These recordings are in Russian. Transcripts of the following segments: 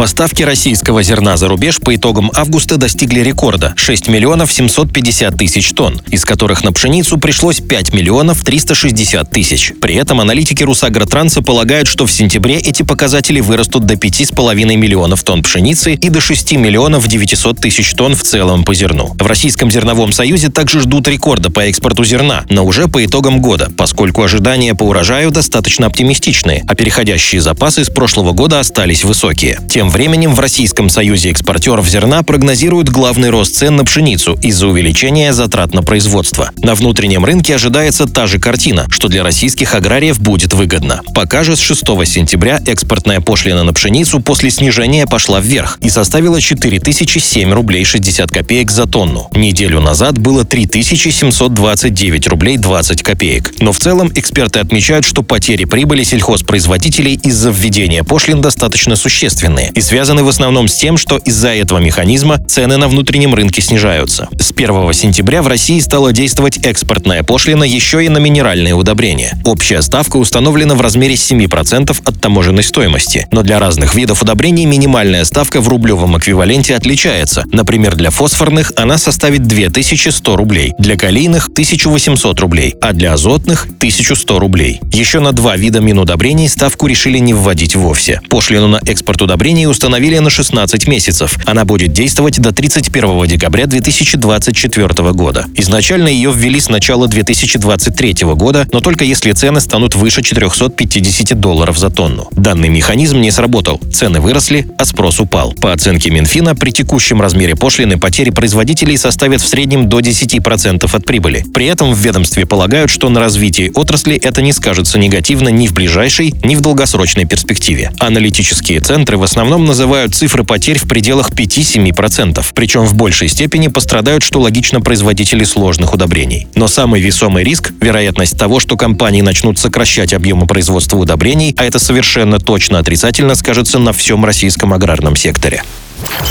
Поставки российского зерна за рубеж по итогам августа достигли рекорда – 6 миллионов 750 тысяч тонн, из которых на пшеницу пришлось 5 миллионов 360 тысяч. При этом аналитики Русагротранса полагают, что в сентябре эти показатели вырастут до 5,5 миллионов тонн пшеницы и до 6 миллионов 900 тысяч тонн в целом по зерну. В Российском зерновом союзе также ждут рекорда по экспорту зерна, но уже по итогам года, поскольку ожидания по урожаю достаточно оптимистичные, а переходящие запасы с прошлого года остались высокие. Тем временем в Российском союзе экспортеров зерна прогнозируют главный рост цен на пшеницу из-за увеличения затрат на производство. На внутреннем рынке ожидается та же картина, что для российских аграриев будет выгодно. Пока же с 6 сентября экспортная пошлина на пшеницу после снижения пошла вверх и составила 4007 рублей 60 копеек за тонну. Неделю назад было 3729 рублей 20 копеек. Но в целом эксперты отмечают, что потери прибыли сельхозпроизводителей из-за введения пошлин достаточно существенные и связаны в основном с тем, что из-за этого механизма цены на внутреннем рынке снижаются. С 1 сентября в России стала действовать экспортная пошлина еще и на минеральные удобрения. Общая ставка установлена в размере 7% от таможенной стоимости, но для разных видов удобрений минимальная ставка в рублевом эквиваленте отличается. Например, для фосфорных она составит 2100 рублей, для калийных – 1800 рублей, а для азотных – 1100 рублей. Еще на два вида минудобрений ставку решили не вводить вовсе. Пошлину на экспорт удобрений установили на 16 месяцев. Она будет действовать до 31 декабря 2024 года. Изначально ее ввели с начала 2023 года, но только если цены станут выше 450 долларов за тонну. Данный механизм не сработал. Цены выросли, а спрос упал. По оценке Минфина, при текущем размере пошлины потери производителей составят в среднем до 10% от прибыли. При этом в ведомстве полагают, что на развитии отрасли это не скажется негативно ни в ближайшей, ни в долгосрочной перспективе. Аналитические центры в основном основном называют цифры потерь в пределах 5-7%. Причем в большей степени пострадают, что логично, производители сложных удобрений. Но самый весомый риск – вероятность того, что компании начнут сокращать объемы производства удобрений, а это совершенно точно отрицательно скажется на всем российском аграрном секторе.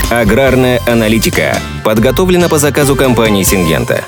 Аграрная аналитика подготовлена по заказу компании «Сингента».